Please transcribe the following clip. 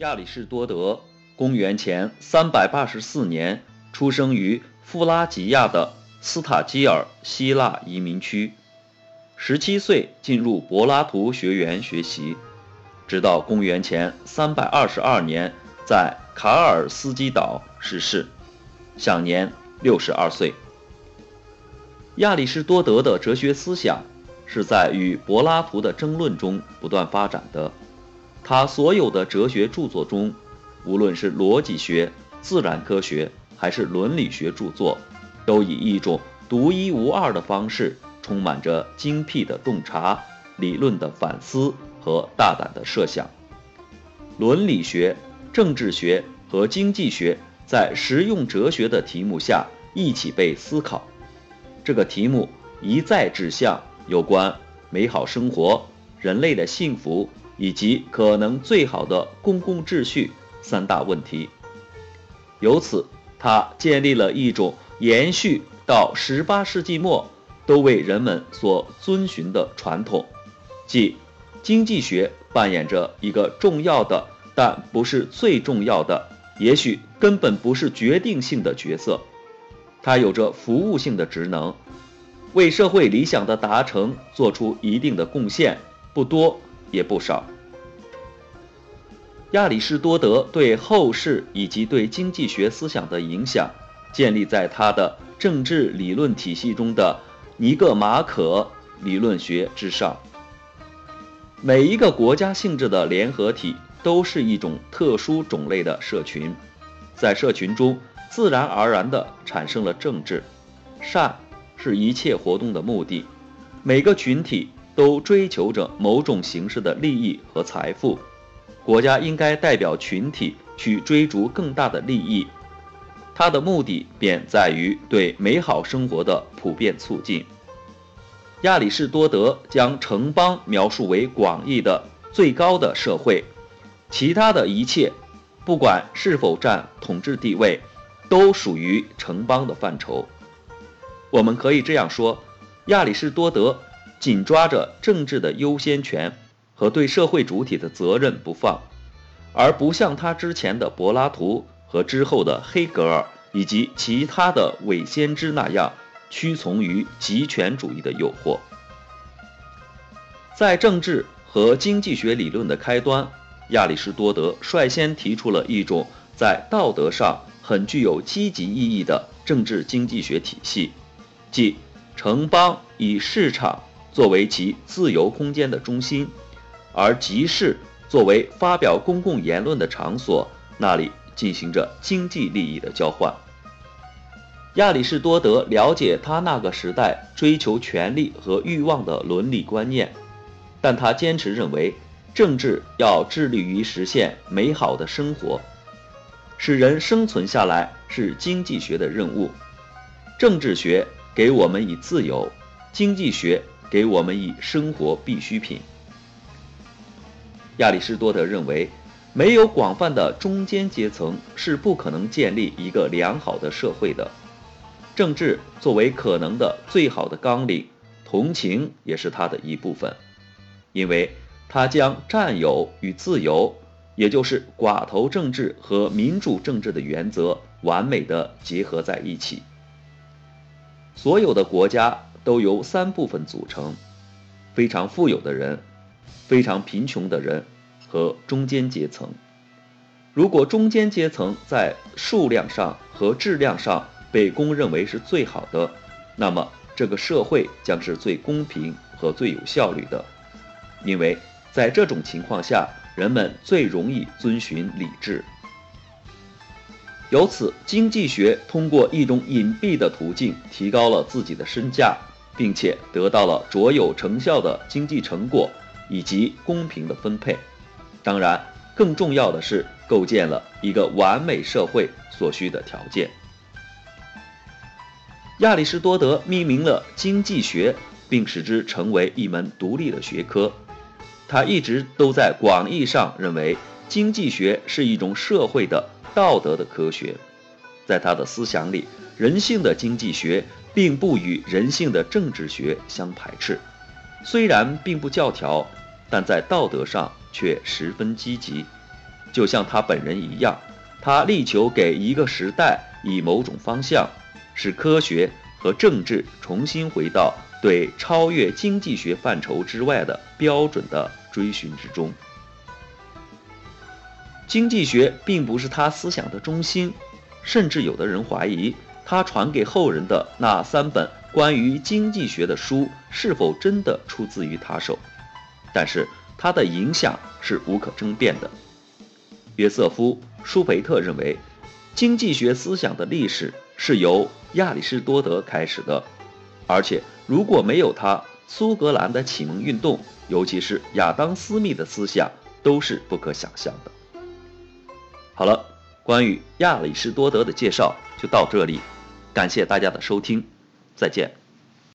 亚里士多德，公元前三百八十四年出生于富拉吉亚的斯塔基尔希腊移民区，十七岁进入柏拉图学园学习，直到公元前三百二十二年在卡尔斯基岛逝世，享年六十二岁。亚里士多德的哲学思想是在与柏拉图的争论中不断发展的。他所有的哲学著作中，无论是逻辑学、自然科学还是伦理学著作，都以一种独一无二的方式，充满着精辟的洞察、理论的反思和大胆的设想。伦理学、政治学和经济学在实用哲学的题目下一起被思考。这个题目一再指向有关美好生活、人类的幸福。以及可能最好的公共秩序三大问题。由此，他建立了一种延续到十八世纪末都为人们所遵循的传统，即经济学扮演着一个重要的，但不是最重要的，也许根本不是决定性的角色。它有着服务性的职能，为社会理想的达成做出一定的贡献，不多。也不少。亚里士多德对后世以及对经济学思想的影响，建立在他的政治理论体系中的尼格马可理论学之上。每一个国家性质的联合体都是一种特殊种类的社群，在社群中自然而然地产生了政治。善是一切活动的目的。每个群体。都追求着某种形式的利益和财富，国家应该代表群体去追逐更大的利益，它的目的便在于对美好生活的普遍促进。亚里士多德将城邦描述为广义的最高的社会，其他的一切，不管是否占统治地位，都属于城邦的范畴。我们可以这样说，亚里士多德。紧抓着政治的优先权和对社会主体的责任不放，而不像他之前的柏拉图和之后的黑格尔以及其他的伪先知那样屈从于极权主义的诱惑。在政治和经济学理论的开端，亚里士多德率先提出了一种在道德上很具有积极意义的政治经济学体系，即城邦以市场。作为其自由空间的中心，而集市作为发表公共言论的场所，那里进行着经济利益的交换。亚里士多德了解他那个时代追求权力和欲望的伦理观念，但他坚持认为，政治要致力于实现美好的生活，使人生存下来是经济学的任务。政治学给我们以自由，经济学。给我们以生活必需品。亚里士多德认为，没有广泛的中间阶层是不可能建立一个良好的社会的。政治作为可能的最好的纲领，同情也是它的一部分，因为它将占有与自由，也就是寡头政治和民主政治的原则完美的结合在一起。所有的国家。都由三部分组成：非常富有的人、非常贫穷的人和中间阶层。如果中间阶层在数量上和质量上被公认为是最好的，那么这个社会将是最公平和最有效率的，因为在这种情况下，人们最容易遵循理智。由此，经济学通过一种隐蔽的途径提高了自己的身价。并且得到了卓有成效的经济成果以及公平的分配，当然，更重要的是构建了一个完美社会所需的条件。亚里士多德命名了经济学，并使之成为一门独立的学科。他一直都在广义上认为经济学是一种社会的道德的科学，在他的思想里，人性的经济学。并不与人性的政治学相排斥，虽然并不教条，但在道德上却十分积极。就像他本人一样，他力求给一个时代以某种方向，使科学和政治重新回到对超越经济学范畴之外的标准的追寻之中。经济学并不是他思想的中心，甚至有的人怀疑他传给后人的那三本关于经济学的书是否真的出自于他手。但是他的影响是无可争辩的。约瑟夫·舒培特认为，经济学思想的历史是由亚里士多德开始的，而且如果没有他，苏格兰的启蒙运动，尤其是亚当·斯密的思想，都是不可想象的。好了，关于亚里士多德的介绍就到这里，感谢大家的收听，再见。